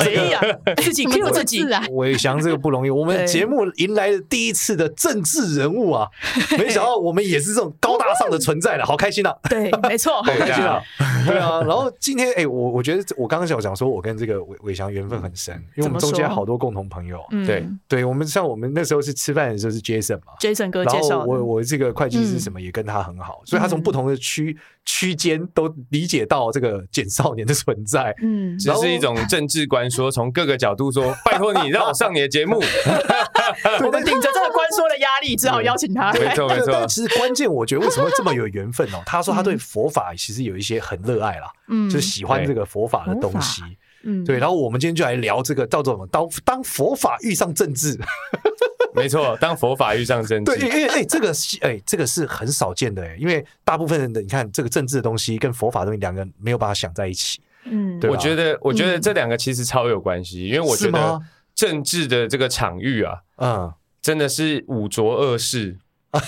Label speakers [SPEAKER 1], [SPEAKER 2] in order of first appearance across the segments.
[SPEAKER 1] 哎呀，自己 Q 自己啊！
[SPEAKER 2] 伟翔这个不容易，我们节目迎来了第一次的政治人物啊！没想到我们也是这种高大上的存在了，好开心啊！
[SPEAKER 1] 对，没错，好
[SPEAKER 2] 开心啊！对啊，然后今天哎，我我觉得我刚刚想讲说，我跟这个伟伟翔缘分很深，因为我们中间好多共同朋友。对，对我们像我们那时候是吃饭的时候是 Jason 嘛
[SPEAKER 1] ，Jason 哥介绍。
[SPEAKER 2] 然后我我这个会计师什么也跟他很好，所以他从不同的区区间都理解到这个简少年的存在。
[SPEAKER 3] 嗯，这是一种政治观说，从各个角。度说，拜托你让我上你的节目。
[SPEAKER 1] 我们顶着这个官说的压力，只好邀请他。
[SPEAKER 3] 没错，没错。
[SPEAKER 2] 其实关键，我觉得为什么会这么有缘分哦？他说他对佛法其实有一些很热爱啦，嗯，就是喜欢这个佛法的东西。嗯，对。然后我们今天就来聊这个叫做什么？当当佛法遇上政治。
[SPEAKER 3] 没错，当佛法遇上政治。
[SPEAKER 2] 对，因为哎，这个是哎，这个是很少见的哎，因为大部分人的你看，这个政治的东西跟佛法的东西两个人没有办法想在一起。
[SPEAKER 3] 嗯，我觉得，我觉得这两个其实超有关系，因为我觉得政治的这个场域啊，嗯，真的是五浊恶世，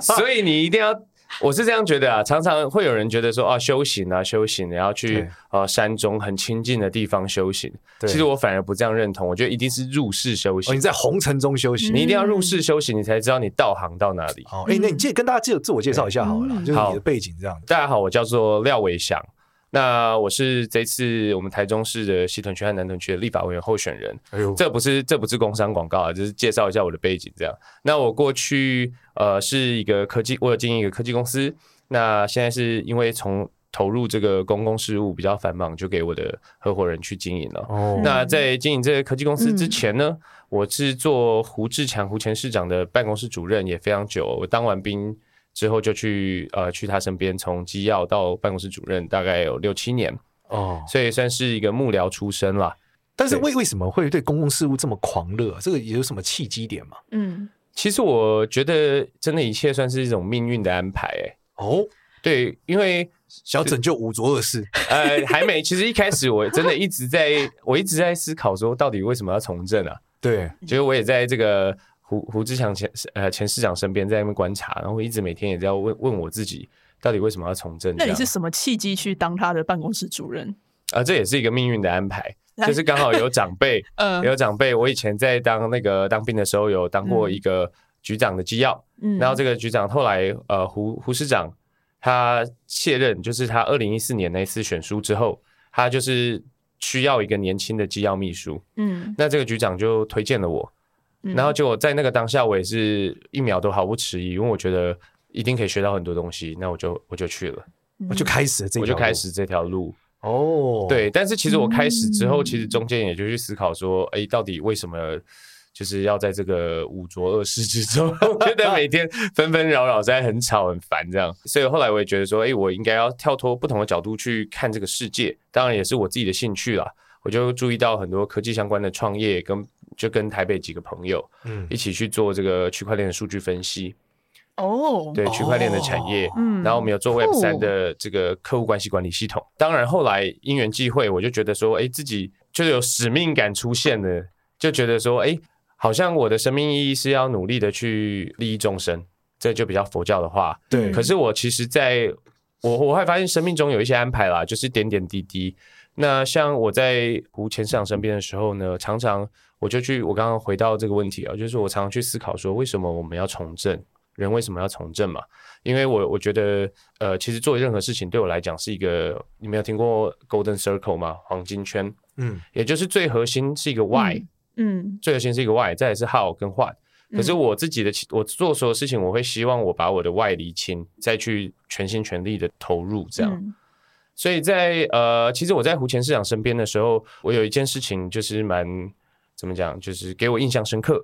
[SPEAKER 3] 所以你一定要。我是这样觉得啊，常常会有人觉得说啊，修行啊，修行，你要去呃山中很清净的地方修行。其实我反而不这样认同，我觉得一定是入世修行。
[SPEAKER 2] 你在红尘中修行，
[SPEAKER 3] 你一定要入世修行，你才知道你道行到哪里。
[SPEAKER 2] 哦，哎，那你介跟大家介自我介绍一下好了，就是你的背景这样。
[SPEAKER 3] 大家好，我叫做廖伟翔。那我是这次我们台中市的西屯区和南屯区的立法委员候选人。哎呦，这不是这不是工商广告啊，就是介绍一下我的背景这样。那我过去呃是一个科技，我有经营一个科技公司。那现在是因为从投入这个公共事务比较繁忙，就给我的合伙人去经营了。哦，那在经营这个科技公司之前呢，嗯、我是做胡志强胡前市长的办公室主任，也非常久。我当完兵。之后就去呃去他身边，从机要到办公室主任，大概有六七年哦，所以算是一个幕僚出身啦。
[SPEAKER 2] 但是为为什么会对公共事务这么狂热？这个有什么契机点吗？
[SPEAKER 3] 嗯，其实我觉得真的一切算是一种命运的安排、欸。哎哦，对，因为
[SPEAKER 2] 想要拯救五浊恶世，
[SPEAKER 3] 呃，还没。其实一开始我真的一直在，我一直在思考说，到底为什么要从政啊？
[SPEAKER 2] 对，
[SPEAKER 3] 其实我也在这个。胡胡志强前呃前市长身边在那边观察，然后我一直每天也在问问我自己，到底为什么要从政？
[SPEAKER 1] 那你是什么契机去当他的办公室主任？
[SPEAKER 3] 啊、呃，这也是一个命运的安排，就是刚好有长辈，呃，有长辈。我以前在当那个当兵的时候，有当过一个局长的机要，嗯，然后这个局长后来呃胡胡市长他卸任，就是他二零一四年那次选书之后，他就是需要一个年轻的机要秘书，嗯，那这个局长就推荐了我。然后就在那个当下，我也是一秒都毫不迟疑，因为我觉得一定可以学到很多东西。那我就我就去了，
[SPEAKER 2] 我就开始了这，
[SPEAKER 3] 我就开始这条路。哦，对，但是其实我开始之后，其实中间也就去思考说，哎，到底为什么就是要在这个五浊恶世之中？我觉得 每天纷纷扰扰在很吵很烦这样。所以后来我也觉得说，哎，我应该要跳脱不同的角度去看这个世界。当然也是我自己的兴趣啦。我就注意到很多科技相关的创业跟。就跟台北几个朋友，嗯，一起去做这个区块链的数据分析，哦，对，区块链的产业，嗯，然后我们有做 Web 三的这个客户关系管理系统。当然后来因缘际会，我就觉得说，哎，自己就有使命感出现了，就觉得说，哎，好像我的生命意义是要努力的去利益众生，这就比较佛教的话，对。可是我其实在我我会发现生命中有一些安排啦，就是点点滴滴。那像我在胡前市长身边的时候呢，常常我就去，我刚刚回到这个问题啊，就是我常常去思考说，为什么我们要从政？人为什么要从政嘛？因为我我觉得，呃，其实做任何事情对我来讲是一个，你没有听过 Golden Circle 吗？黄金圈，嗯，也就是最核心是一个 Why，嗯，最核心是一个 Why，再来是 How 跟 What。可是我自己的，我做所有事情，我会希望我把我的 Why 理清，再去全心全力的投入，这样。嗯所以在呃，其实我在胡前市长身边的时候，我有一件事情就是蛮怎么讲，就是给我印象深刻。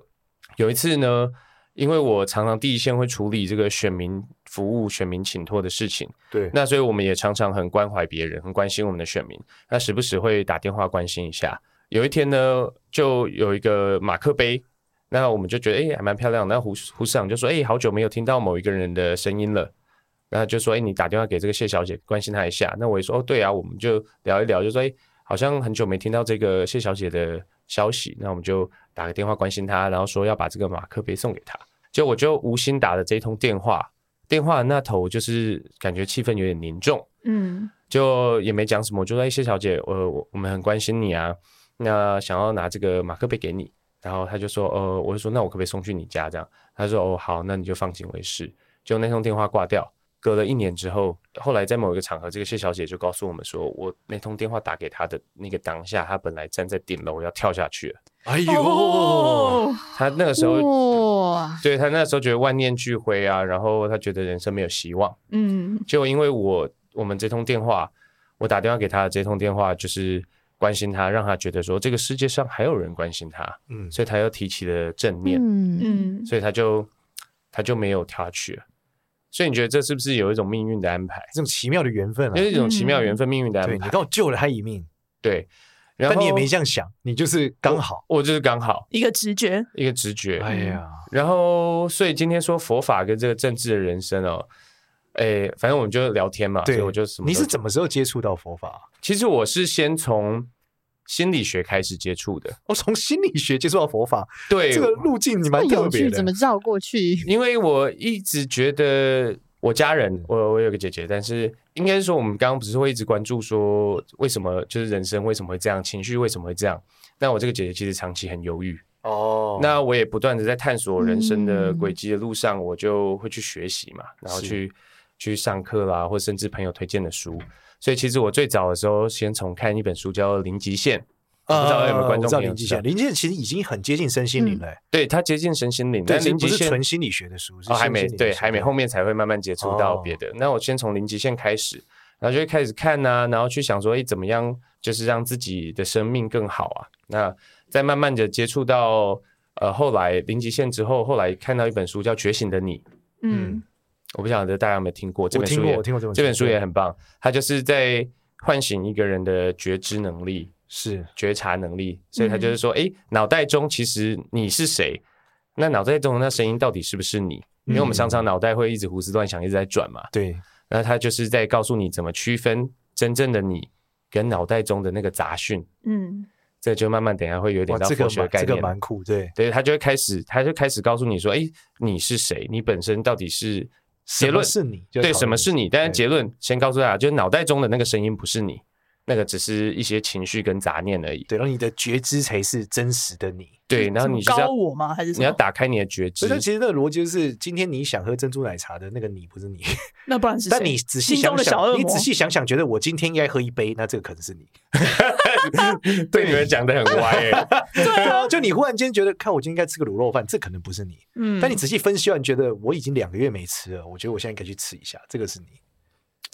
[SPEAKER 3] 有一次呢，因为我常常第一线会处理这个选民服务、选民请托的事情，对，那所以我们也常常很关怀别人，很关心我们的选民，那时不时会打电话关心一下。有一天呢，就有一个马克杯，那我们就觉得哎、欸、还蛮漂亮的。那胡胡市长就说哎、欸、好久没有听到某一个人的声音了，然后就说哎、欸、你打电话给这个谢小姐关心她一下。那我也说哦对啊，我们就聊一聊，就说哎、欸、好像很久没听到这个谢小姐的消息，那我们就打个电话关心他，然后说要把这个马克杯送给她。就我就无心打的这一通电话，电话那头就是感觉气氛有点凝重，嗯，就也没讲什么，就说哎谢小姐，我我我们很关心你啊，那想要拿这个马克杯给你。然后他就说，呃，我就说，那我可不可以送去你家？这样，他说，哦，好，那你就放心为是。就那通电话挂掉，隔了一年之后，后来在某一个场合，这个谢小姐就告诉我们说，我那通电话打给她的那个当下，她本来站在顶楼要跳下去了。哎呦，哦、她那个时候，哇对她那个时候觉得万念俱灰啊，然后她觉得人生没有希望。嗯，就因为我我们这通电话，我打电话给她的这通电话就是。关心她，让她觉得说这个世界上还有人关心她，嗯，所以她又提起了正念，嗯嗯，所以她就她就没有跳下去了。所以你觉得这是不是有一种命运的安排？
[SPEAKER 2] 这种奇妙的缘分啊，
[SPEAKER 3] 就是一种奇妙缘分，命运的安排。
[SPEAKER 2] 对，你刚好救了他一命，
[SPEAKER 3] 对，
[SPEAKER 2] 但你也没这样想，你就是刚好，
[SPEAKER 3] 我就是刚好
[SPEAKER 1] 一个直觉，
[SPEAKER 3] 一个直觉。哎呀，然后所以今天说佛法跟这个政治的人生哦。哎，反正我们就聊天嘛，对，所以我就什么。
[SPEAKER 2] 你是什么时候接触到佛法？
[SPEAKER 3] 其实我是先从心理学开始接触的。
[SPEAKER 2] 我从心理学接触到佛法，
[SPEAKER 3] 对
[SPEAKER 2] 这个路径你蛮特别的。
[SPEAKER 4] 怎么绕过去？
[SPEAKER 3] 因为我一直觉得我家人，我我有个姐姐，但是应该是说我们刚刚不是会一直关注说为什么就是人生为什么会这样，情绪为什么会这样？那我这个姐姐其实长期很忧郁哦。那我也不断的在探索人生的轨迹的路上，我就会去学习嘛，然后去。去上课啦，或甚至朋友推荐的书，所以其实我最早的时候，先从看一本书叫《零极限》，呃、不知道有没有观众朋友
[SPEAKER 2] 知道零极限？零极限其实已经很接近身心灵了、欸嗯，对，
[SPEAKER 3] 它接近身心灵，但零极限
[SPEAKER 2] 不是纯心理学的书，
[SPEAKER 3] 哦，还没对，还没后面才会慢慢接触到别的。哦、那我先从零极限开始，然后就会开始看呐、啊，然后去想说，哎，怎么样，就是让自己的生命更好啊？那再慢慢的接触到呃，后来零极限之后，后来看到一本书叫《觉醒的你》，嗯。嗯我不晓得大家有没有听过这本书？
[SPEAKER 2] 我听过这本书，
[SPEAKER 3] 这本书也很棒。它就是在唤醒一个人的觉知能力，
[SPEAKER 2] 是
[SPEAKER 3] 觉察能力。所以他就是说，哎，脑袋中其实你是谁？那脑袋中的那声音到底是不是你？因为我们常常脑袋会一直胡思乱想，一直在转嘛。
[SPEAKER 2] 对。
[SPEAKER 3] 那他就是在告诉你怎么区分真正的你跟脑袋中的那个杂讯。嗯。这就慢慢等一下会有点到科学概念。
[SPEAKER 2] 这个蛮酷，对。
[SPEAKER 3] 对，他就会开始，他就开始告诉你说，哎，你是谁？你本身到底是？
[SPEAKER 2] 结论是你，
[SPEAKER 3] 对，什么是你？但是结论先告诉大家，就是脑袋中的那个声音不是你，那个只是一些情绪跟杂念而已。
[SPEAKER 2] 对，然后你的觉知才是真实的你。
[SPEAKER 3] 对，然后你高
[SPEAKER 1] 我吗？还是
[SPEAKER 3] 你要打开你的觉知？
[SPEAKER 2] 所以其实那个逻辑就是，今天你想喝珍珠奶茶的那个你不是你，
[SPEAKER 1] 那不然是？
[SPEAKER 2] 但你仔细想想，你仔细想想，觉得我今天应该喝一杯，那这个可能是你。
[SPEAKER 3] 对你们讲的很歪 哎。
[SPEAKER 1] 对啊，
[SPEAKER 2] 就你忽然间觉得，看我今天应该吃个卤肉饭，这可能不是你。嗯。但你仔细分析完，觉得我已经两个月没吃了，我觉得我现在应该去吃一下，这个是你。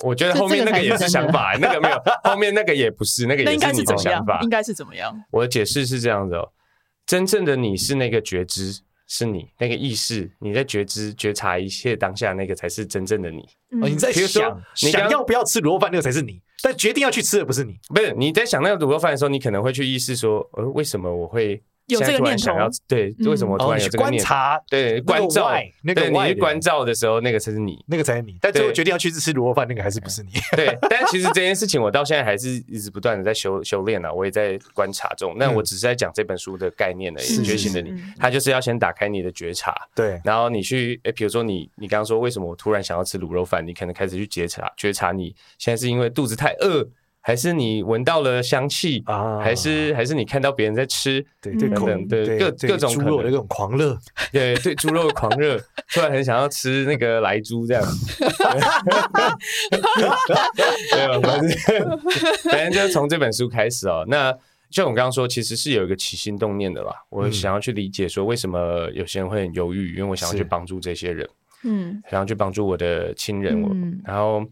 [SPEAKER 3] 我觉得后面那个也是想法，那个没有，后面那个也不是，那个也是你的想法。
[SPEAKER 1] 应该是怎么样？
[SPEAKER 3] 我的解释是这样的哦。真正的你是那个觉知，是你那个意识，你在觉知觉察一切当下那个才是真正的你。
[SPEAKER 2] 嗯、哦，你在想你想要不要吃卤肉饭，那个才是你，但决定要去吃的不是你。
[SPEAKER 3] 不是你在想那个卤肉饭的时候，你可能会去意识说，呃，为什么我会？
[SPEAKER 1] 有这个念头，
[SPEAKER 3] 对，为什么突然有这个念头？对，关照，那个你去关照的时候，那个才是你，
[SPEAKER 2] 那个才是你。但最后决定要去吃卤肉饭，那个还是不是你？
[SPEAKER 3] 对，但其实这件事情，我到现在还是一直不断的在修修炼啊，我也在观察中。那我只是在讲这本书的概念而已。觉醒的你，他就是要先打开你的觉察，
[SPEAKER 2] 对，
[SPEAKER 3] 然后你去，诶，比如说你，你刚刚说为什么我突然想要吃卤肉饭，你可能开始去觉察，觉察你现在是因为肚子太饿。还是你闻到了香气啊？还是还是你看到别人在吃？
[SPEAKER 2] 对对对
[SPEAKER 3] 对，各各种
[SPEAKER 2] 猪肉的那种狂热，
[SPEAKER 3] 对对猪肉的狂热，突然很想要吃那个莱猪这样。没有，反正反正就是从这本书开始哦。那像我刚刚说，其实是有一个起心动念的啦。我想要去理解说，为什么有些人会很犹豫，因为我想要去帮助这些人，嗯，想要去帮助我的亲人，我然后。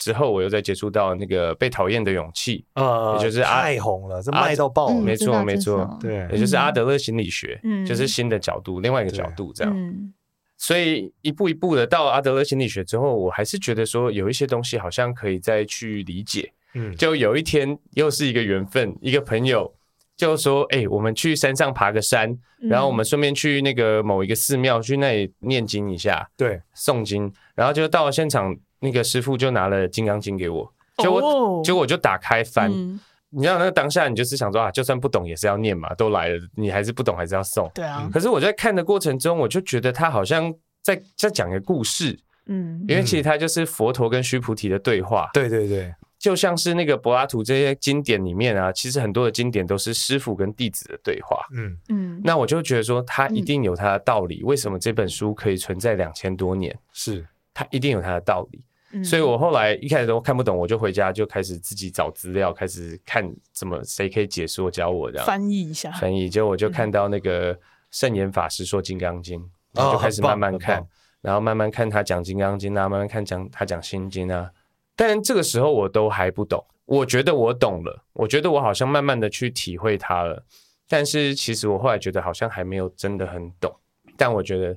[SPEAKER 3] 之后我又再接触到那个被讨厌的勇气，呃，也就是
[SPEAKER 2] 太红了，这卖到爆了，
[SPEAKER 3] 没错没错，对，也就是阿德勒心理学，嗯，就是新的角度，另外一个角度这样，所以一步一步的到阿德勒心理学之后，我还是觉得说有一些东西好像可以再去理解，嗯，就有一天又是一个缘分，一个朋友就说：“哎、欸，我们去山上爬个山，然后我们顺便去那个某一个寺庙去那里念经一下，
[SPEAKER 2] 对，
[SPEAKER 3] 诵经。然后就到了现场，那个师傅就拿了《金刚经》给我，结果、哦、结果我就打开翻。嗯、你知道那个当下，你就是想说啊，就算不懂也是要念嘛，都来了，你还是不懂还是要送。
[SPEAKER 1] 对啊。
[SPEAKER 3] 可是我在看的过程中，我就觉得他好像在在讲一个故事，嗯，因为其实他就是佛陀跟须菩提的对话。
[SPEAKER 2] 对对对。
[SPEAKER 3] 就像是那个柏拉图这些经典里面啊，其实很多的经典都是师傅跟弟子的对话。嗯嗯，那我就觉得说，他一定有他的道理。为什么这本书可以存在两千多年？
[SPEAKER 2] 是，
[SPEAKER 3] 他一定有他的道理。所以我后来一开始都看不懂，我就回家就开始自己找资料，开始看怎么谁可以解说教我这样
[SPEAKER 1] 翻译一下。
[SPEAKER 3] 翻译，结果我就看到那个圣严法师说《金刚经》，然后就开始慢慢看，然后慢慢看他讲《金刚经》啊，慢慢看讲他讲《心经》啊。但这个时候我都还不懂，我觉得我懂了，我觉得我好像慢慢的去体会它了。但是其实我后来觉得好像还没有真的很懂。但我觉得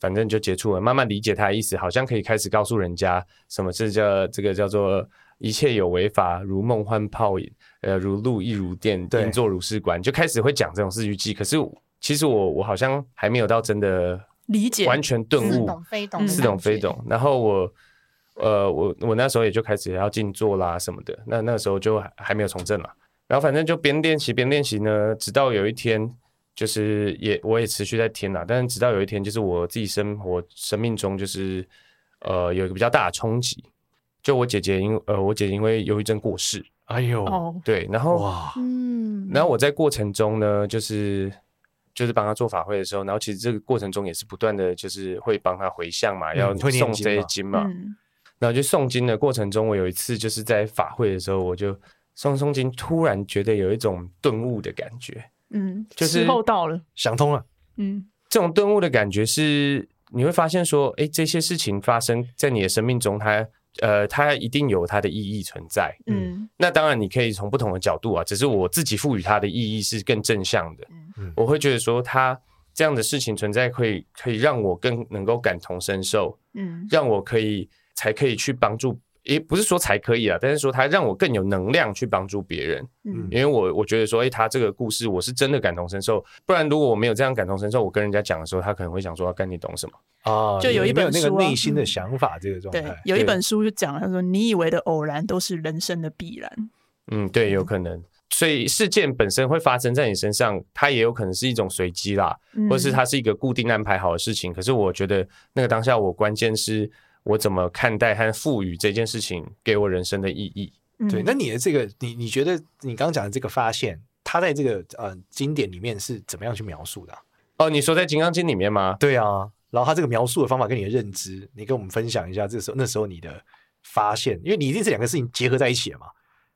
[SPEAKER 3] 反正就接触了，慢慢理解他的意思，好像可以开始告诉人家什么是叫这个叫做一切有为法，如梦幻泡影，呃，如露亦如电，应作如是观，就开始会讲这种四句偈。可是其实我我好像还没有到真的理解，完全顿悟，似懂非懂，似懂非懂。然后我。呃，我我那时候也就开始要静坐啦什么的，那那个时候就还没有从政嘛，然后反正就边练习边练习呢，直到有一天，就是也我也持续在听啦，但是直到有一天，就是我自己生活生命中就是呃有一个比较大的冲击，就我姐姐因呃我姐姐因为忧郁症过世，
[SPEAKER 2] 哎呦，
[SPEAKER 3] 对，然后哇，嗯，然后我在过程中呢，就是就是帮她做法会的时候，然后其实这个过程中也是不断的就是会帮她回向嘛，要送这些经嘛。然后就诵经的过程中，我有一次就是在法会的时候，我就诵诵经，突然觉得有一种顿悟的感觉，嗯，就是时
[SPEAKER 1] 候到了，
[SPEAKER 2] 想通了，
[SPEAKER 3] 嗯，这种顿悟的感觉是你会发现说，哎，这些事情发生在你的生命中，它呃，它一定有它的意义存在，嗯，那当然你可以从不同的角度啊，只是我自己赋予它的意义是更正向的，嗯，我会觉得说，它这样的事情存在，可以可以让我更能够感同身受，嗯，让我可以。才可以去帮助，也不是说才可以啊，但是说他让我更有能量去帮助别人。嗯，因为我我觉得说，哎，他这个故事我是真的感同身受。不然如果我没有这样感同身受，我跟人家讲的时候，他可能会想说，干你懂什么
[SPEAKER 2] 啊？
[SPEAKER 1] 就有一本书、啊、
[SPEAKER 2] 有那个内心的想法，这个状态。
[SPEAKER 1] 对，有一本书就讲，他说，你以为的偶然都是人生的必然。
[SPEAKER 3] 嗯，对，有可能。所以事件本身会发生在你身上，它也有可能是一种随机啦，或是它是一个固定安排好的事情。可是我觉得那个当下，我关键是。我怎么看待和赋予这件事情给我人生的意义？
[SPEAKER 2] 嗯、对，那你的这个，你你觉得你刚刚讲的这个发现，它在这个呃经典里面是怎么样去描述的、啊？
[SPEAKER 3] 哦，你说在《金刚经》里面吗？
[SPEAKER 2] 对啊，然后他这个描述的方法跟你的认知，你跟我们分享一下，这时候那时候你的发现，因为你一定是两个事情结合在一起了嘛，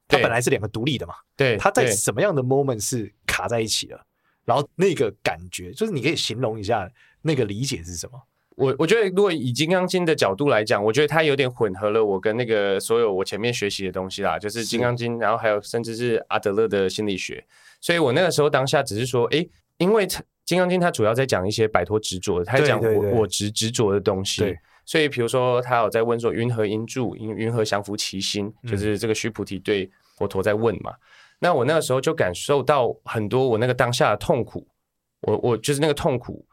[SPEAKER 2] 它本来是两个独立的嘛，
[SPEAKER 3] 对，
[SPEAKER 2] 它在什么样的 moment 是卡在一起了？然后那个感觉，就是你可以形容一下那个理解是什么？
[SPEAKER 3] 我我觉得，如果以《金刚经》的角度来讲，我觉得它有点混合了我跟那个所有我前面学习的东西啦，就是《金刚经》，然后还有甚至是阿德勒的心理学。所以我那个时候当下只是说，诶，因为《金刚经》它主要在讲一些摆脱执着，它讲我我执执着的东西。对。所以比如说，他有在问说，云何因住？云云何降伏其心？就是这个须菩提对佛陀在问嘛。那我那个时候就感受到很多我那个当下的痛苦，我我就是那个痛苦。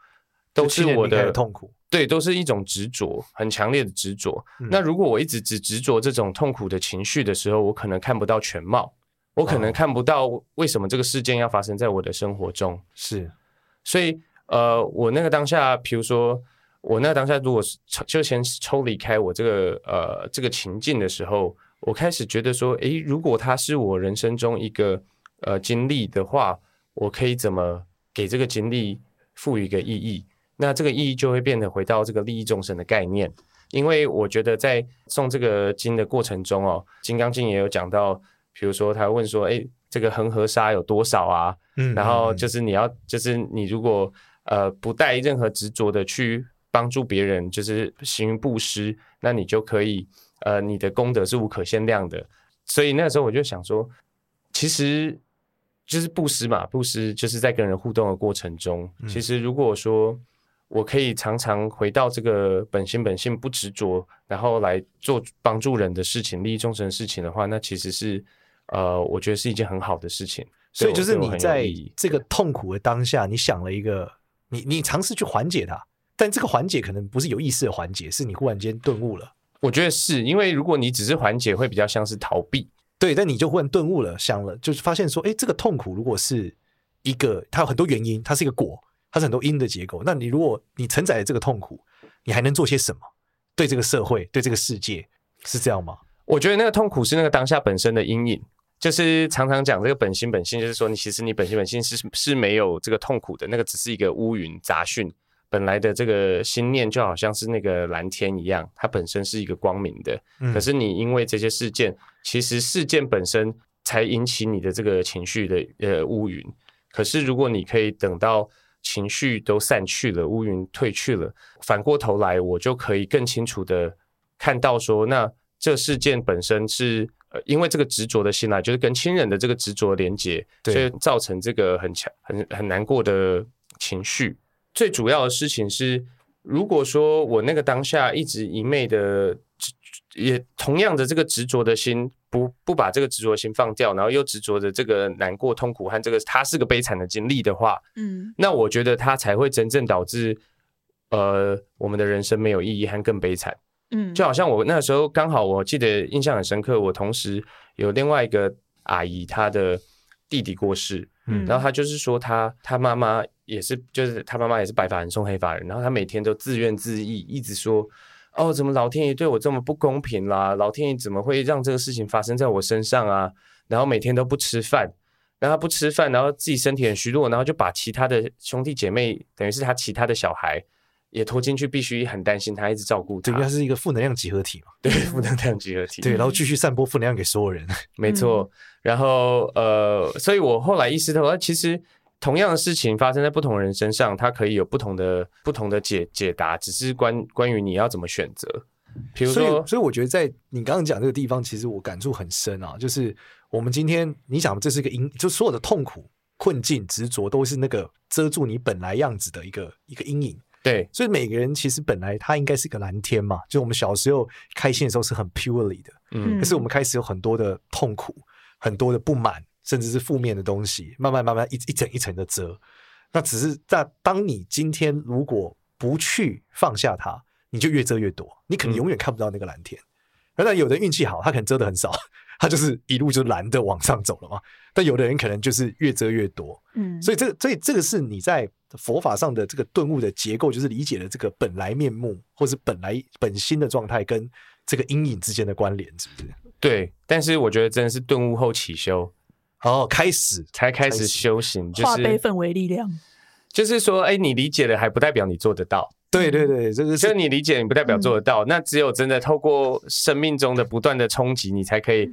[SPEAKER 3] 都是我的
[SPEAKER 2] 痛苦，
[SPEAKER 3] 对，都是一种执着，很强烈的执着。嗯、那如果我一直只执着这种痛苦的情绪的时候，我可能看不到全貌，我可能看不到为什么这个事件要发生在我的生活中。
[SPEAKER 2] 是，
[SPEAKER 3] 所以呃，我那个当下，比如说我那个当下，如果是就先抽离开我这个呃这个情境的时候，我开始觉得说，诶，如果它是我人生中一个呃经历的话，我可以怎么给这个经历赋予一个意义？那这个意义就会变得回到这个利益众生的概念，因为我觉得在诵这个经的过程中哦，《金刚经》也有讲到，比如说他问说，哎，这个恒河沙有多少啊？嗯，然后就是你要，就是你如果呃不带任何执着的去帮助别人，就是行布施，那你就可以呃你的功德是无可限量的。所以那时候我就想说，其实就是布施嘛，布施就是在跟人互动的过程中，其实如果说。我可以常常回到这个本心本性不执着，然后来做帮助人的事情、利益众生的事情的话，那其实是呃，我觉得是一件很好的事情。
[SPEAKER 2] 所以就是你在这个痛苦的当下，你想了一个，你你尝试去缓解它，但这个缓解可能不是有意识的缓解，是你忽然间顿悟了。
[SPEAKER 3] 我觉得是因为如果你只是缓解，会比较像是逃避。
[SPEAKER 2] 对，但你就忽然顿悟了，想了，就是发现说，哎，这个痛苦如果是一个，它有很多原因，它是一个果，它是很多因的结构。那你如果你承载了这个痛苦，你还能做些什么？对这个社会，对这个世界，是这样吗？
[SPEAKER 3] 我觉得那个痛苦是那个当下本身的阴影，就是常常讲这个本心本性，就是说你其实你本心本性是是没有这个痛苦的，那个只是一个乌云杂讯。本来的这个心念就好像是那个蓝天一样，它本身是一个光明的。可是你因为这些事件，其实事件本身才引起你的这个情绪的呃乌云。可是如果你可以等到情绪都散去了，乌云退去了，反过头来，我就可以更清楚的看到说，那这事件本身是呃因为这个执着的心啊，就是跟亲人的这个执着连接，所以造成这个很强很很难过的情绪。最主要的事情是，如果说我那个当下一直一昧的，也同样的这个执着的心，不不把这个执着心放掉，然后又执着着这个难过、痛苦和这个他是个悲惨的经历的话，嗯，那我觉得他才会真正导致，呃，我们的人生没有意义和更悲惨。嗯，就好像我那时候刚好我记得印象很深刻，我同时有另外一个阿姨，她的弟弟过世，嗯，然后她就是说她她妈妈。也是，就是她妈妈也是白发人送黑发人，然后她每天都自怨自艾，一直说：“哦，怎么老天爷对我这么不公平啦？老天爷怎么会让这个事情发生在我身上啊？”然后每天都不吃饭，然后他不吃饭，然后自己身体很虚弱，然后就把其他的兄弟姐妹，等于是他其他的小孩也拖进去，必须很担心他，一直照顾他。
[SPEAKER 2] 对，他是一个负能量集合体嘛？
[SPEAKER 3] 对，负能量集合体。
[SPEAKER 2] 对，然后继续散播负能量给所有人。
[SPEAKER 3] 没错。然后呃，所以我后来意识到，其实。同样的事情发生在不同人身上，它可以有不同的不同的解解答，只是关关于你要怎么选择。比如说，
[SPEAKER 2] 所以，所以我觉得在你刚刚讲这个地方，其实我感触很深啊。就是我们今天你想，这是一个阴，就所有的痛苦、困境、执着，都是那个遮住你本来样子的一个一个阴影。
[SPEAKER 3] 对，
[SPEAKER 2] 所以每个人其实本来他应该是个蓝天嘛。就我们小时候开心的时候是很 purely 的，嗯，可是我们开始有很多的痛苦，很多的不满。甚至是负面的东西，慢慢慢慢一一层一层的遮。那只是在当你今天如果不去放下它，你就越遮越多，你可能永远看不到那个蓝天。那、嗯、有的运气好，他可能遮的很少，他就是一路就蓝的往上走了嘛。但有的人可能就是越遮越多。嗯，所以这个，所以这个是你在佛法上的这个顿悟的结构，就是理解了这个本来面目，或是本来本心的状态跟这个阴影之间的关联，是不是？
[SPEAKER 3] 对。但是我觉得真的是顿悟后起修。
[SPEAKER 2] 哦，开始
[SPEAKER 3] 才开始修行，就是
[SPEAKER 1] 化悲愤为力量。
[SPEAKER 3] 就是说，哎，你理解了还不代表你做得到。
[SPEAKER 2] 对对对，这个
[SPEAKER 3] 就是你理解，你不代表做得到。嗯、那只有真的透过生命中的不断的冲击，你才可以，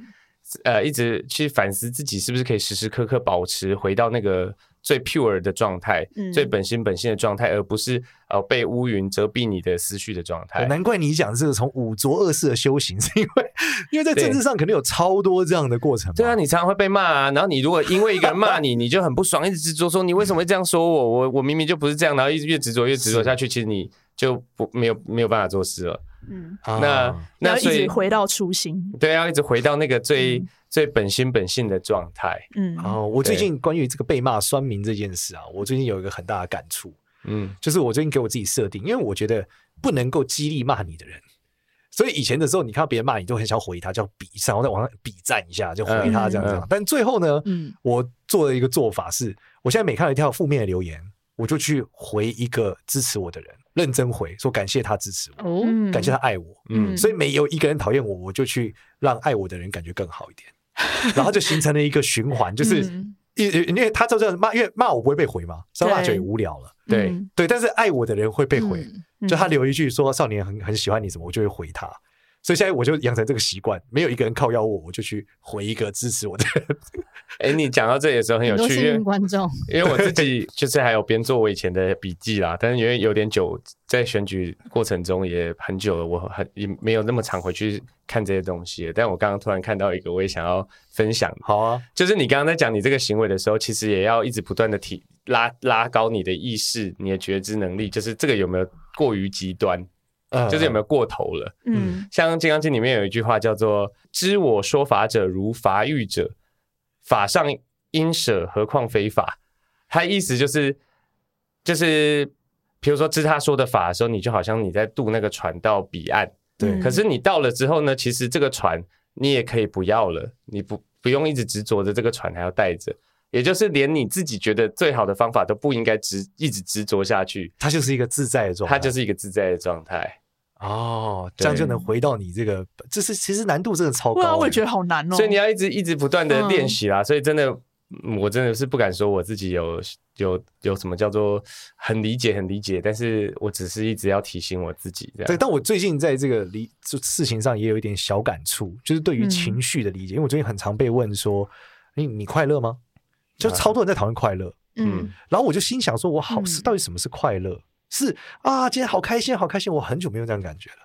[SPEAKER 3] 呃，一直去反思自己是不是可以时时刻刻保持回到那个。最 pure 的状态，嗯、最本心本性的状态，而不是呃被乌云遮蔽你的思绪的状态。
[SPEAKER 2] 难怪你讲这个从五浊恶世的修行，是因为因为在政治上肯定有超多这样的过程。
[SPEAKER 3] 对啊，你常常会被骂啊，然后你如果因为一个人骂 你，你就很不爽，一直执着说你为什么会这样说我，我我明明就不是这样，然后一直越执着越执着下去，其实你就不没有没有办法做事了。嗯，那那所以
[SPEAKER 1] 一直回到初心，
[SPEAKER 3] 对，要一直回到那个最。嗯。最本心本性的状态。
[SPEAKER 2] 嗯，然后我最近关于这个被骂酸民这件事啊，我最近有一个很大的感触。嗯，就是我最近给我自己设定，因为我觉得不能够激励骂你的人，所以以前的时候，你看到别人骂你，都很想回他，叫比上，然后在网上比赞一下，就回他这样这样。但最后呢，嗯，我做了一个做法是，我现在每看到一条负面的留言，我就去回一个支持我的人，认真回，说感谢他支持我，哦，感谢他爱我。嗯，所以没有一个人讨厌我，我就去让爱我的人感觉更好一点。然后就形成了一个循环，就是因因为他就这样骂，因为骂我不会被回嘛，所以骂就也无聊了。对对，但是爱我的人会被回，就他留一句说少年很很喜欢你什么，我就会回他。所以现在我就养成这个习惯，没有一个人靠邀我，我就去回一个支持我的人。
[SPEAKER 3] 哎，你讲到这里的时候很有趣，
[SPEAKER 5] 因为观众，
[SPEAKER 3] 因为我自己 就是还有边做我以前的笔记啦，但是因为有点久，在选举过程中也很久了，我很也没有那么常回去看这些东西。但我刚刚突然看到一个，我也想要分享。
[SPEAKER 2] 好啊，
[SPEAKER 3] 就是你刚刚在讲你这个行为的时候，其实也要一直不断的提拉拉高你的意识，你的觉知能力，就是这个有没有过于极端？就是有没有过头了？嗯，像《金刚经》里面有一句话叫做“知我说法者，如法欲者，法上应舍，何况非法？他意思就是，就是，比如说，知他说的法的时候，你就好像你在渡那个船到彼岸。
[SPEAKER 2] 对。
[SPEAKER 3] 可是你到了之后呢，其实这个船你也可以不要了，你不不用一直执着着这个船还要带着，也就是连你自己觉得最好的方法都不应该执一直执着下去。
[SPEAKER 2] 它就是一个自在的状态。
[SPEAKER 3] 它就是一个自在的状态。
[SPEAKER 2] 哦，这样就能回到你这个，这是其实难度真的超高。
[SPEAKER 1] 啊，我也觉得好难哦。
[SPEAKER 3] 所以你要一直一直不断的练习啦。嗯、所以真的。我真的是不敢说我自己有有有什么叫做很理解很理解，但是我只是一直要提醒我自己这样。
[SPEAKER 2] 对，但我最近在这个理就事情上也有一点小感触，就是对于情绪的理解，嗯、因为我最近很常被问说：“你你快乐吗？”就超多人在讨论快乐，嗯，然后我就心想说：“我好是到底什么是快乐？是啊，今天好开心，好开心，我很久没有这样感觉了。”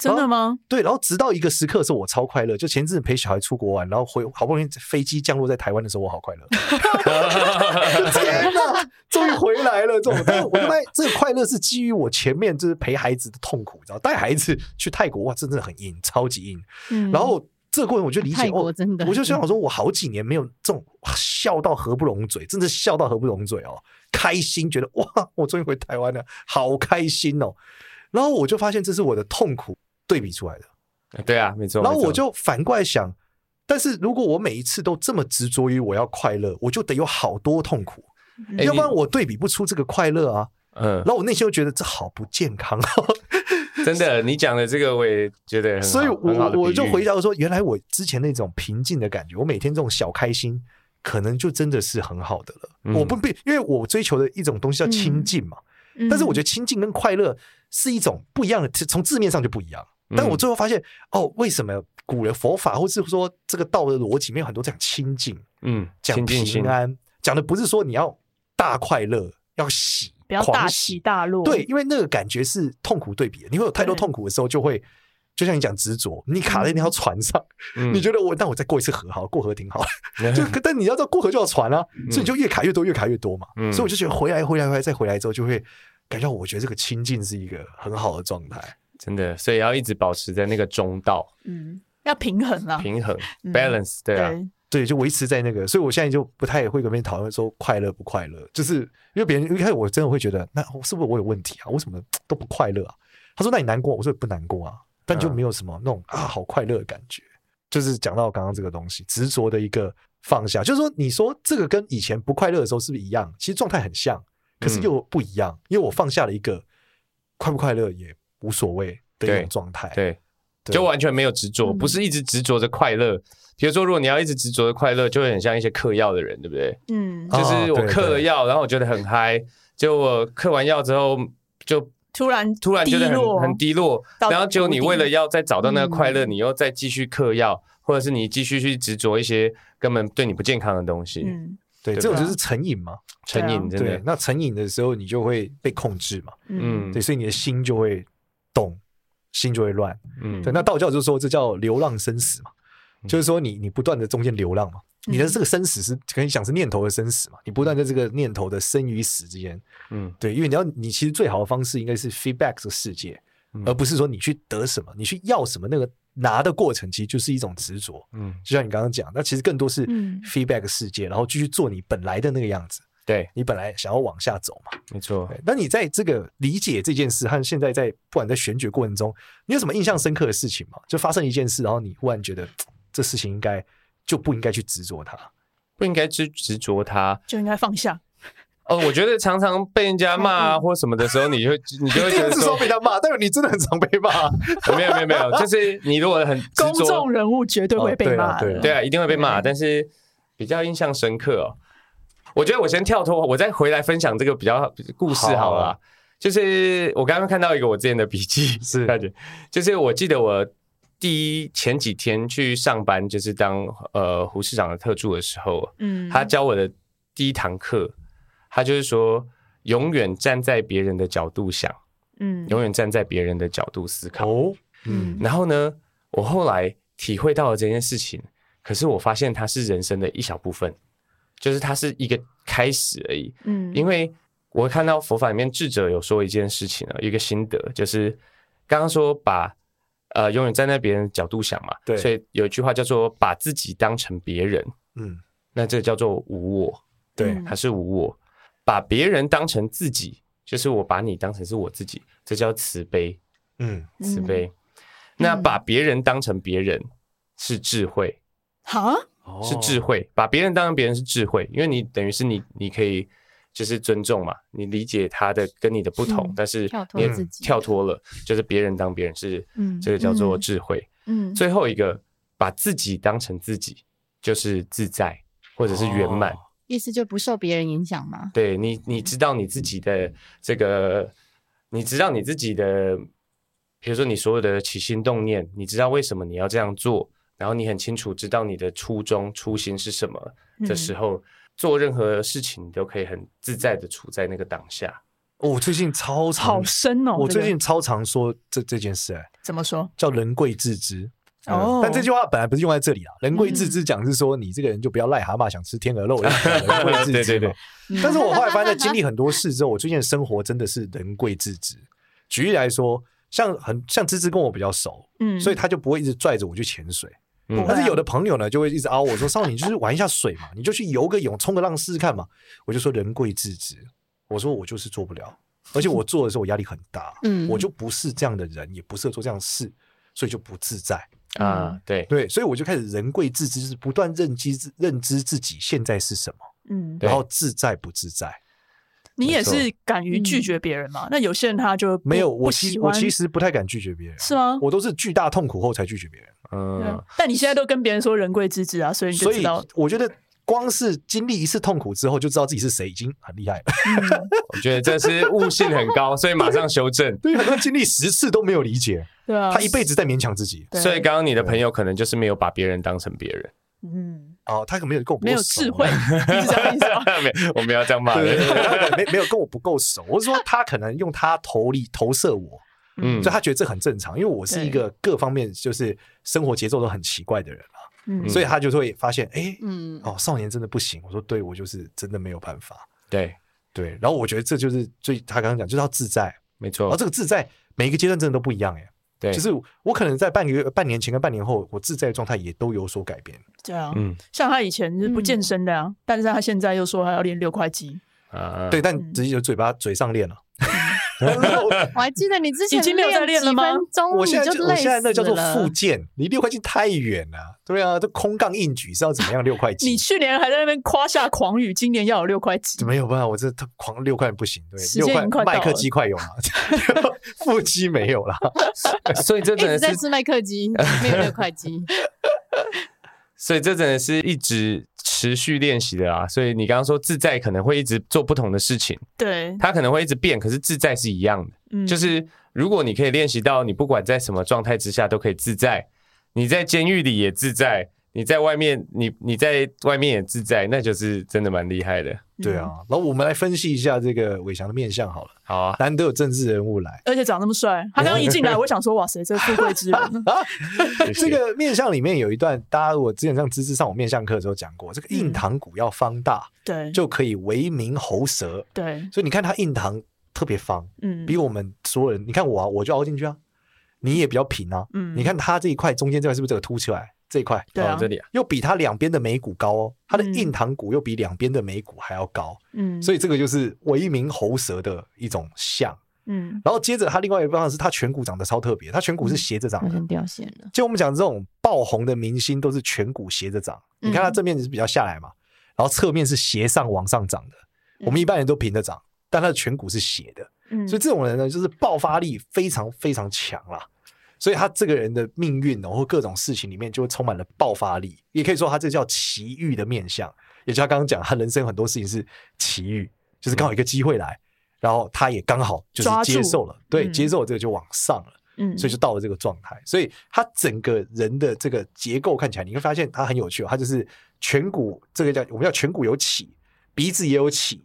[SPEAKER 1] 真的吗？
[SPEAKER 2] 对，然后直到一个时刻的时候，我超快乐。就前阵子陪小孩出国玩，然后回好不容易飞机降落在台湾的时候，我好快乐。天哪，终于回来了！这种，我发现这个快乐是基于我前面就是陪孩子的痛苦，知道带孩子去泰国哇，真的很硬，超级硬。嗯，然后这个过程我就理解，
[SPEAKER 5] 泰国真的，
[SPEAKER 2] 我就想说，我好几年没有这种笑到合不拢嘴，真的笑到合不拢嘴哦，开心，觉得哇，我终于回台湾了，好开心哦。然后我就发现这是我的痛苦。对比出来的，
[SPEAKER 3] 对啊，没错。
[SPEAKER 2] 然后我就反过来想，但是如果我每一次都这么执着于我要快乐，我就得有好多痛苦，欸、要不然我对比不出这个快乐啊。嗯，然后我内心又觉得这好不健康啊。
[SPEAKER 3] 真的，你讲的这个我也觉得很好，
[SPEAKER 2] 所以我我就回答说，原来我之前那种平静的感觉，我每天这种小开心，可能就真的是很好的了。嗯、我不必，因为我追求的一种东西叫亲近嘛。嗯、但是我觉得亲近跟快乐是一种不一样的，从字面上就不一样。但我最后发现，哦，为什么古人佛法，或是说这个道的逻辑，里面有很多这样亲近，嗯，讲平安，讲的不是说你要大快乐，要喜，
[SPEAKER 1] 不要大起大落，
[SPEAKER 2] 对，因为那个感觉是痛苦对比的。你会有太多痛苦的时候，就会就像你讲执着，你卡在那条船上，你觉得我，那我再过一次河，好过河挺好，就但你要知道过河就要船啊，所以你就越卡越多，越卡越多嘛。所以我就觉得回来，回来，回来，再回来之后，就会感觉我觉得这个亲近是一个很好的状态。
[SPEAKER 3] 真的，所以要一直保持在那个中道，
[SPEAKER 1] 嗯，要平衡啊，
[SPEAKER 3] 平衡 balance，对啊，
[SPEAKER 2] 对，就维持在那个。所以我现在就不太会跟别人讨论说快乐不快乐，就是因为别人一开始我真的会觉得，那是不是我有问题啊？为什么 都不快乐啊？他说：“那你难过？”我说：“不难过啊。”但就没有什么那种啊好快乐的感觉。就是讲到刚刚这个东西，执着的一个放下，就是说，你说这个跟以前不快乐的时候是不是一样？其实状态很像，可是又不一样，因为我放下了一个快不快乐也。无所谓的一种状态，
[SPEAKER 3] 对，就完全没有执着，不是一直执着着快乐。比如说，如果你要一直执着着快乐，就会很像一些嗑药的人，对不对？嗯，就是我嗑了药，然后我觉得很嗨，结果我嗑完药之后就突然突然觉得很很低落，然后结果你为了要再找到那个快乐，你又再继续嗑药，或者是你继续去执着一些根本对你不健康的东西。嗯，
[SPEAKER 2] 对，这种就是成瘾嘛，
[SPEAKER 3] 成瘾真的。
[SPEAKER 2] 那成瘾的时候，你就会被控制嘛。嗯，对，所以你的心就会。动心就会乱，嗯，对，那道教就是说这叫流浪生死嘛，嗯、就是说你你不断的中间流浪嘛，嗯、你的这个生死是可以想是念头的生死嘛，你不断在这个念头的生与死之间，嗯，对，因为你要你其实最好的方式应该是 feedback 这个世界，嗯、而不是说你去得什么，你去要什么，那个拿的过程其实就是一种执着，嗯，就像你刚刚讲，那其实更多是 feedback 世界，然后继续做你本来的那个样子。
[SPEAKER 3] 对，你
[SPEAKER 2] 本来想要往下走嘛，
[SPEAKER 3] 没错。
[SPEAKER 2] 那你在这个理解这件事和现在在不管在选举过程中，你有什么印象深刻的事情吗？就发生一件事，然后你忽然觉得 这事情应该就不应该去执着它，
[SPEAKER 3] 不应该执执着它，
[SPEAKER 1] 就应该放下。
[SPEAKER 3] 哦，我觉得常常被人家骂或什么的时候，你就会你就会觉得 说
[SPEAKER 2] 被他骂，但是你真的很常被骂。
[SPEAKER 3] 没有没有没有，就是你如果很
[SPEAKER 1] 公众人物，绝对会被骂。
[SPEAKER 3] 对啊，一定会被骂。但是比较印象深刻哦。我觉得我先跳脱，我再回来分享这个比较故事好了。好啊、就是我刚刚看到一个我之前的笔记，是。感觉，就是我记得我第一前几天去上班，就是当呃胡市长的特助的时候，嗯，他教我的第一堂课，他就是说永远站在别人的角度想，嗯，永远站在别人的角度思考，哦、嗯，然后呢，我后来体会到了这件事情，可是我发现它是人生的一小部分。就是它是一个开始而已，嗯，因为我看到佛法里面智者有说一件事情啊，一个心得，就是刚刚说把呃永远站在别人的角度想嘛，对，所以有一句话叫做把自己当成别人，嗯，那这叫做无我，
[SPEAKER 2] 对，
[SPEAKER 3] 还是无我。把别人当成自己，就是我把你当成是我自己，这叫慈悲。
[SPEAKER 2] 嗯，
[SPEAKER 3] 慈悲。那把别人当成别人是智慧。
[SPEAKER 1] 好，
[SPEAKER 3] 是智慧。把别人当成别人是智慧，因为你等于是你，你可以就是尊重嘛，你理解他的跟你的不同，但是你跳脱了，就是别人当别人是，这个叫做智慧。嗯，最后一个把自己当成自己，就是自在或者是圆满。
[SPEAKER 4] 意思就不受别人影响嘛？
[SPEAKER 3] 对你，你知道你自己的这个，你知道你自己的，比如说你所有的起心动念，你知道为什么你要这样做，然后你很清楚知道你的初衷初心是什么的时候，嗯、做任何事情你都可以很自在的处在那个当下。
[SPEAKER 2] 哦，我最近超常
[SPEAKER 1] 好深哦，
[SPEAKER 2] 我最近超常说这这件事，哎，
[SPEAKER 1] 怎么说？
[SPEAKER 2] 叫人贵自知。
[SPEAKER 1] 哦，
[SPEAKER 2] 但这句话本来不是用在这里啊。人贵自知讲是说你这个人就不要癞蛤蟆想吃天鹅肉，人贵自知嘛。但是我后来发现，在经历很多事之后，我最近的生活真的是人贵自知。举例来说，像很像芝芝跟我比较熟，嗯，所以他就不会一直拽着我去潜水。嗯，但是有的朋友呢，就会一直凹我说：“少年，你就是玩一下水嘛，你就去游个泳，冲个浪试试看嘛。”我就说：“人贵自知。”我说：“我就是做不了，而且我做的时候我压力很大，嗯，我就不是这样的人，也不适合做这样的事，所以就不自在。”
[SPEAKER 3] 啊，对
[SPEAKER 2] 对，所以我就开始人贵自知，就是不断认知认知自己现在是什么，嗯，然后自在不自在。
[SPEAKER 1] 你也是敢于拒绝别人嘛？那有些人他就
[SPEAKER 2] 没有，我其我其实不太敢拒绝别人，是吗？我都是巨大痛苦后才拒绝别人。
[SPEAKER 1] 嗯，但你现在都跟别人说人贵自知啊，所以你就知道，
[SPEAKER 2] 我觉得。光是经历一次痛苦之后，就知道自己是谁，已经很厉害了。
[SPEAKER 3] 我觉得这是悟性很高，所以马上修正。
[SPEAKER 2] 对，很多人经历十次都没有理解，
[SPEAKER 1] 对啊，
[SPEAKER 2] 他一辈子在勉强自己。
[SPEAKER 3] 所以刚刚你的朋友可能就是没有把别人当成别人。
[SPEAKER 2] 嗯，哦，他可能没有跟我
[SPEAKER 1] 没有智慧，你是这样意思吗？
[SPEAKER 3] 没，我们要这样骂人。
[SPEAKER 2] 没没有跟我不够熟，我是说他可能用他投力投射我，嗯，所以他觉得这很正常，因为我是一个各方面就是生活节奏都很奇怪的人。嗯，所以他就会发现，哎，嗯，哦，少年真的不行。我说，对，我就是真的没有办法。
[SPEAKER 3] 对，
[SPEAKER 2] 对。然后我觉得这就是最他刚刚讲，就是要自在，
[SPEAKER 3] 没错。
[SPEAKER 2] 然后这个自在，每一个阶段真的都不一样，哎。对，就是我可能在半个月、半年前跟半年后，我自在的状态也都有所改变。
[SPEAKER 1] 对啊，嗯，像他以前是不健身的啊，但是他现在又说他要练六块肌。
[SPEAKER 2] 啊，对，但直接就嘴巴嘴上练了。
[SPEAKER 4] 我还记得你之前
[SPEAKER 1] 已经没有在练了吗？
[SPEAKER 2] 我现在就我现在那叫做复健，离六块肌太远了。对啊，这空杠硬举是要怎么样六块肌？
[SPEAKER 1] 你去年还在那边夸下狂语，今年要有六块肌，
[SPEAKER 2] 没有办法，我这他狂六块不行，对，六块麦克肌快有吗？腹肌没有了，
[SPEAKER 3] 所以这真的是
[SPEAKER 4] 在吃麦克肌，没有六块肌。
[SPEAKER 3] 所以这真的是一直 持续练习的啊！所以你刚刚说自在可能会一直做不同的事情，
[SPEAKER 1] 对，
[SPEAKER 3] 它可能会一直变，可是自在是一样的。嗯，就是如果你可以练习到，你不管在什么状态之下都可以自在，你在监狱里也自在。你在外面，你你在外面也自在，那就是真的蛮厉害的。
[SPEAKER 2] 对啊，然后我们来分析一下这个伟翔的面相好了。
[SPEAKER 3] 好啊，
[SPEAKER 2] 难得有政治人物来，
[SPEAKER 1] 而且长那么帅。他刚刚一进来，我想说，哇塞，这富贵之人。
[SPEAKER 2] 这个面相里面有一段，大家我之前上知识上我面相课的时候讲过，这个印堂骨要方大，对，就可以为名喉舌。
[SPEAKER 1] 对，
[SPEAKER 2] 所以你看他印堂特别方，嗯，比我们所有人，你看我啊，我就凹进去啊，你也比较平啊，嗯，你看他这一块中间这块是不是这个凸出来？这一块，
[SPEAKER 1] 对啊，
[SPEAKER 3] 这里啊，
[SPEAKER 2] 又比它两边的眉骨高哦，它的印堂骨又比两边的眉骨还要高，嗯，所以这个就是为名喉舌的一种像，嗯，然后接着它另外一个方向是它颧骨长得超特别，它颧骨是斜着长的，
[SPEAKER 4] 掉线了。
[SPEAKER 2] 就我们讲这种爆红的明星都是颧骨斜着长，你看它正面是比较下来嘛，然后侧面是斜上往上长的，我们一般人都平着长，但他的颧骨是斜的，嗯，所以这种人呢，就是爆发力非常非常强啦。所以他这个人的命运哦，或各种事情里面就会充满了爆发力，也可以说他这叫奇遇的面相。也就他刚刚讲，他人生很多事情是奇遇，就是刚好一个机会来，然后他也刚好就是接受了，对，接受了这个就往上了，嗯，所以就到了这个状态。所以他整个人的这个结构看起来，你会发现他很有趣哦，他就是颧骨这个叫我们叫颧骨有起，鼻子也有起，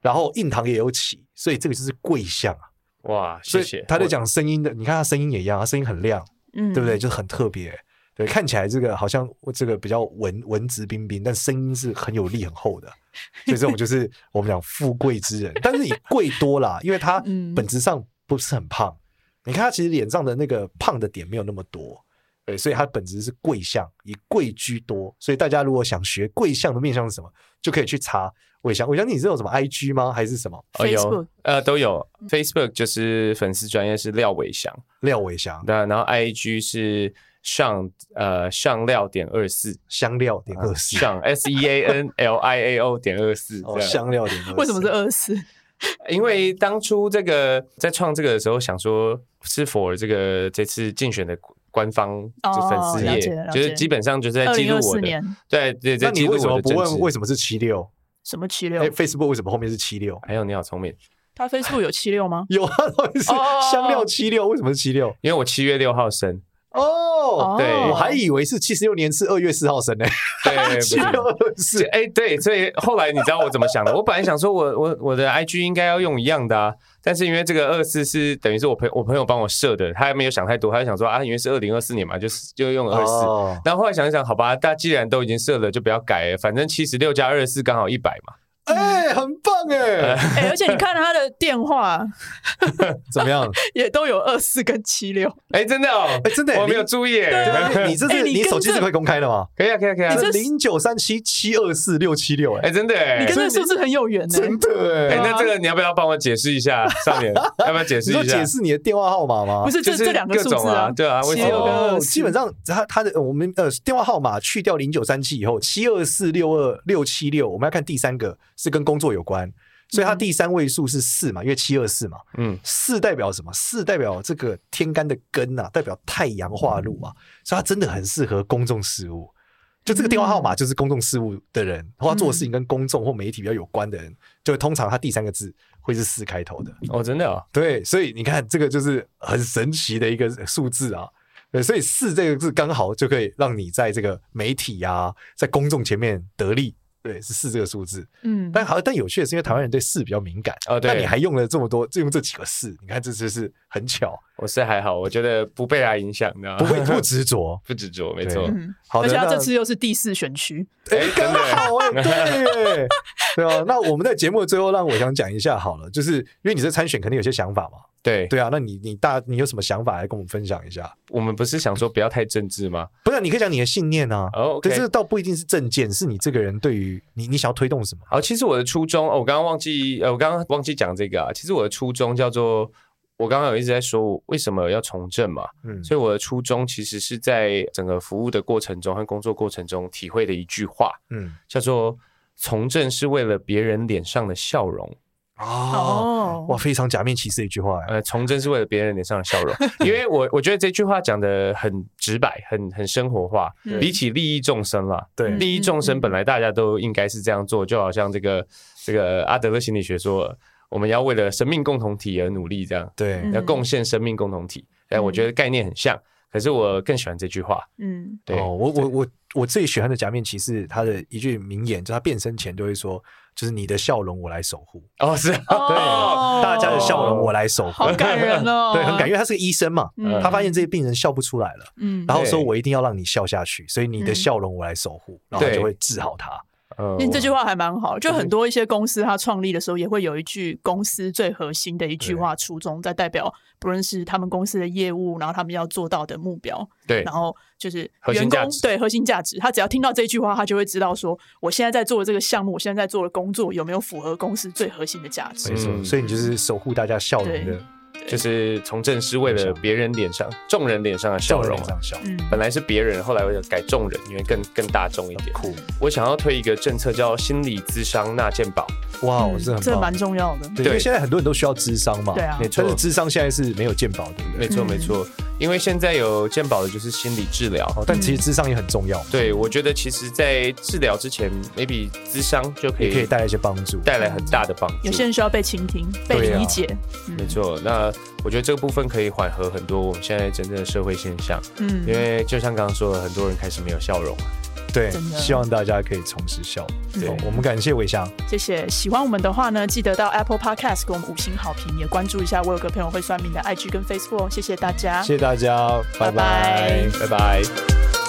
[SPEAKER 2] 然后印堂也有起，所以这个就是贵相啊。
[SPEAKER 3] 哇，谢谢。
[SPEAKER 2] 他在讲声音的，你看他声音也一样，他声音很亮，嗯，对不对？就很特别，对，看起来这个好像这个比较文文质彬彬，但声音是很有力、很厚的。所以这种就是我们讲富贵之人，但是你贵多啦，因为他本质上不是很胖。嗯、你看他其实脸上的那个胖的点没有那么多，对，所以他本质是贵相，以贵居多。所以大家如果想学贵相的面相是什么，就可以去查伟翔。伟翔，你是有什么 IG 吗？还是什么？
[SPEAKER 3] 哦，有，呃，都有。Facebook 就是粉丝专业是廖伟翔，
[SPEAKER 2] 廖伟翔。
[SPEAKER 3] 对，然后 IG 是上呃上料点二四，
[SPEAKER 2] 香料点二四，
[SPEAKER 3] 上 S E A N L I A O 点二四。
[SPEAKER 2] 哦，香料点二四。
[SPEAKER 5] 为什么是二四？
[SPEAKER 3] 因为当初这个在创这个的时候，想说是否这个这次竞选的官方就粉丝页，就是基本上就是在记录我的。对对，
[SPEAKER 2] 那你为什么不问为什么是七六？
[SPEAKER 5] 什么七六
[SPEAKER 2] ？Facebook 为什么后面是七六？
[SPEAKER 3] 还有你好聪明，
[SPEAKER 5] 他 Facebook 有七六吗？
[SPEAKER 2] 有啊，是香料七六。为什么是七六？
[SPEAKER 3] 因为我七月六号生。
[SPEAKER 2] 哦，
[SPEAKER 3] 对，
[SPEAKER 2] 我还以为是七十六年是二月四号生呢。
[SPEAKER 3] 对，
[SPEAKER 2] 七六是
[SPEAKER 3] 哎，对，所以后来你知道我怎么想的？我本来想说我我我的 IG 应该要用一样的啊，但是因为这个二四是等于是我朋我朋友帮我设的，他还没有想太多，他就想说啊，因为是二零二四年嘛，就是就用二四。然后后来想一想，好吧，大家既然都已经设了，就不要改了，反正七十六加二十四刚好一百嘛。
[SPEAKER 2] 哎、欸，很棒哎！
[SPEAKER 5] 哎、欸，而且你看他的电话
[SPEAKER 2] 怎么样，
[SPEAKER 5] 也都有二四跟七六。
[SPEAKER 3] 哎、欸，真的哦，
[SPEAKER 2] 哎、欸，真的，
[SPEAKER 3] 我没有注意。
[SPEAKER 2] 对，你这是、欸、你，你手机是可以公开的吗？
[SPEAKER 3] 可以啊，可以啊，可以啊。
[SPEAKER 2] 你是零九三七七二四六七六，哎，
[SPEAKER 3] 真的，
[SPEAKER 5] 你跟这个数字很有缘呢。
[SPEAKER 2] 真的，哎、
[SPEAKER 3] 欸，那这个你要不要帮我解释一下？上面要不要解释一下？
[SPEAKER 2] 解释你的电话号码吗？
[SPEAKER 5] 不是，就是这两个数字啊，
[SPEAKER 3] 对啊，为什么？
[SPEAKER 2] 哦，基本上他他的我们呃电话号码去掉零九三七以后，七二四六二六七六，我们要看第三个是跟工作有关。所以它第三位数是四嘛，因为七二四嘛，嗯，四代表什么？四代表这个天干的根呐、啊，代表太阳化禄嘛，所以它真的很适合公众事务。就这个电话号码就是公众事务的人，或他做事情跟公众或媒体比较有关的人，就通常他第三个字会是四开头的。
[SPEAKER 3] 哦，真的啊、哦？
[SPEAKER 2] 对，所以你看这个就是很神奇的一个数字啊。对，所以四这个字刚好就可以让你在这个媒体呀、啊，在公众前面得利。对，是四这个数字，嗯，但好，但有趣的是，因为台湾人对四比较敏感哦，对，那你还用了这么多，就用这几个四，你看这次是很巧。
[SPEAKER 3] 我是还好，我觉得不被他影响，的，
[SPEAKER 2] 不会不执着，
[SPEAKER 3] 不执着，没错。
[SPEAKER 5] 嗯，好的，而且他这次又是第四选区，
[SPEAKER 2] 哎，刚好哎，对，对啊。那我们在节目的最后，让我想讲一下好了，就是因为你这参选肯定有些想法嘛。
[SPEAKER 3] 对
[SPEAKER 2] 对啊，那你你大你有什么想法来跟我们分享一下？
[SPEAKER 3] 我们不是想说不要太政治吗？
[SPEAKER 2] 不是，你可以讲你的信念啊。哦，可是倒不一定是政见，是你这个人对于你你想要推动什么？
[SPEAKER 3] 好，其实我的初衷，哦、我刚刚忘记呃，我刚刚忘记讲这个啊。其实我的初衷叫做，我刚刚有一直在说为什么要从政嘛。嗯，所以我的初衷其实是在整个服务的过程中和工作过程中体会的一句话，嗯，叫做从政是为了别人脸上的笑容。
[SPEAKER 2] 哦，哇，非常假面骑士的一句话。
[SPEAKER 3] 呃，崇祯是为了别人脸上的笑容，因为我我觉得这句话讲的很直白，很很生活化。比起利益众生啦，对，利益众生本来大家都应该是这样做，就好像这个这个阿德勒心理学说，我们要为了生命共同体而努力，这样对，要贡献生命共同体。哎，我觉得概念很像，可是我更喜欢这句话。嗯，对，
[SPEAKER 2] 我我我我最喜欢的假面骑士他的一句名言，就他变身前就会说。就是你的笑容，我来守护。
[SPEAKER 3] 哦，是，对，
[SPEAKER 2] 大家的笑容，我来守护。
[SPEAKER 5] 好感人哦，
[SPEAKER 2] 对，很感人，因为他是个医生嘛，他发现这些病人笑不出来了，嗯，然后说我一定要让你笑下去，所以你的笑容我来守护，然后就会治好他。
[SPEAKER 5] 因为这句话还蛮好，就很多一些公司它创立的时候也会有一句公司最核心的一句话初衷，在代表不论是他们公司的业务，然后他们要做到的目标，对，然后就是员工对核心价值，他只要听到这句话，他就会知道说，我现在在做的这个项目，我现在在做的工作有没有符合公司最核心的价值。
[SPEAKER 2] 没错，所以你就是守护大家笑容的。
[SPEAKER 3] 就是从政是为了别人脸上、众人脸上的笑容啊。本来是别人，后来为了改众人，因为更更大众一点。酷。我想要推一个政策叫心理咨商纳健保。
[SPEAKER 2] 哇，这很
[SPEAKER 5] 这蛮重要的。
[SPEAKER 2] 对，因为现在很多人都需要智商嘛。对啊。但是智商现在是没有健保的。
[SPEAKER 3] 没错没错。因为现在有健保的就是心理治疗，
[SPEAKER 2] 但其实智商也很重要。
[SPEAKER 3] 对，我觉得其实，在治疗之前，maybe 咨商就可以
[SPEAKER 2] 可以带来一些帮助，
[SPEAKER 3] 带来很大的帮助。
[SPEAKER 5] 有些人需要被倾听、被理解。
[SPEAKER 3] 没错，那我觉得这个部分可以缓和很多我们现在真正的社会现象。嗯，因为就像刚刚说的，很多人开始没有笑容。
[SPEAKER 2] 对，希望大家可以重拾笑。对，我们感谢伟翔，
[SPEAKER 5] 谢谢。喜欢我们的话呢，记得到 Apple Podcast 给我们五星好评，也关注一下我有个朋友会算命的 IG 跟 Facebook。谢谢大家，
[SPEAKER 2] 谢谢大家，拜拜，
[SPEAKER 3] 拜拜。